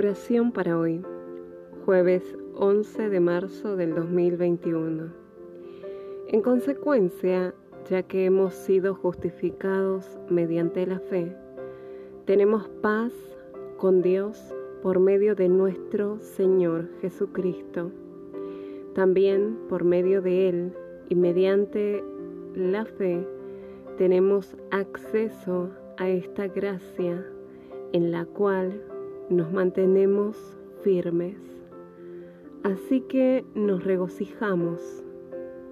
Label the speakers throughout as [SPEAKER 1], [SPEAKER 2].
[SPEAKER 1] Oración para hoy, jueves 11 de marzo del 2021. En consecuencia, ya que hemos sido justificados mediante la fe, tenemos paz con Dios por medio de nuestro Señor Jesucristo. También por medio de Él y mediante la fe tenemos acceso a esta gracia en la cual nos mantenemos firmes. Así que nos regocijamos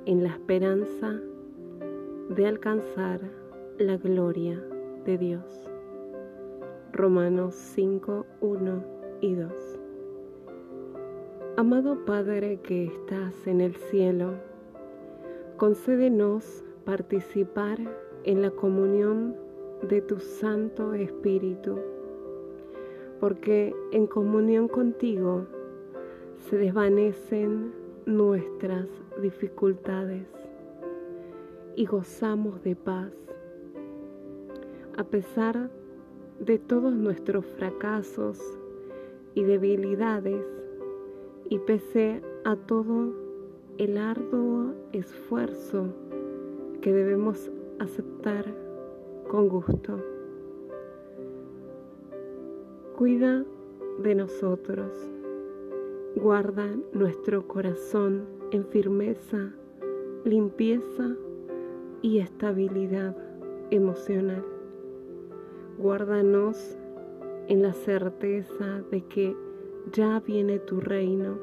[SPEAKER 1] en la esperanza de alcanzar la gloria de Dios. Romanos 5, 1 y 2. Amado Padre que estás en el cielo, concédenos participar en la comunión de tu Santo Espíritu porque en comunión contigo se desvanecen nuestras dificultades y gozamos de paz. A pesar de todos nuestros fracasos y debilidades y pese a todo el arduo esfuerzo que debemos aceptar con gusto. Cuida de nosotros. Guarda nuestro corazón en firmeza, limpieza y estabilidad emocional. Guárdanos en la certeza de que ya viene tu reino,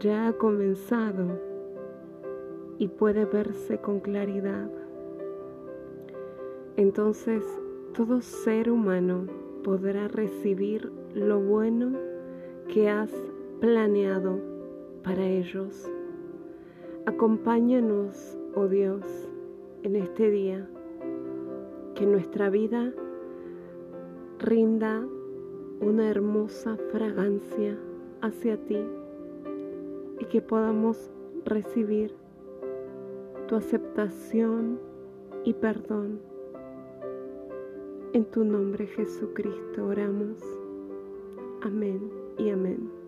[SPEAKER 1] ya ha comenzado y puede verse con claridad. Entonces todo ser humano podrá recibir lo bueno que has planeado para ellos. Acompáñanos, oh Dios, en este día, que nuestra vida rinda una hermosa fragancia hacia ti y que podamos recibir tu aceptación y perdón en tu nombre Jesucristo oramos. Amén y amén.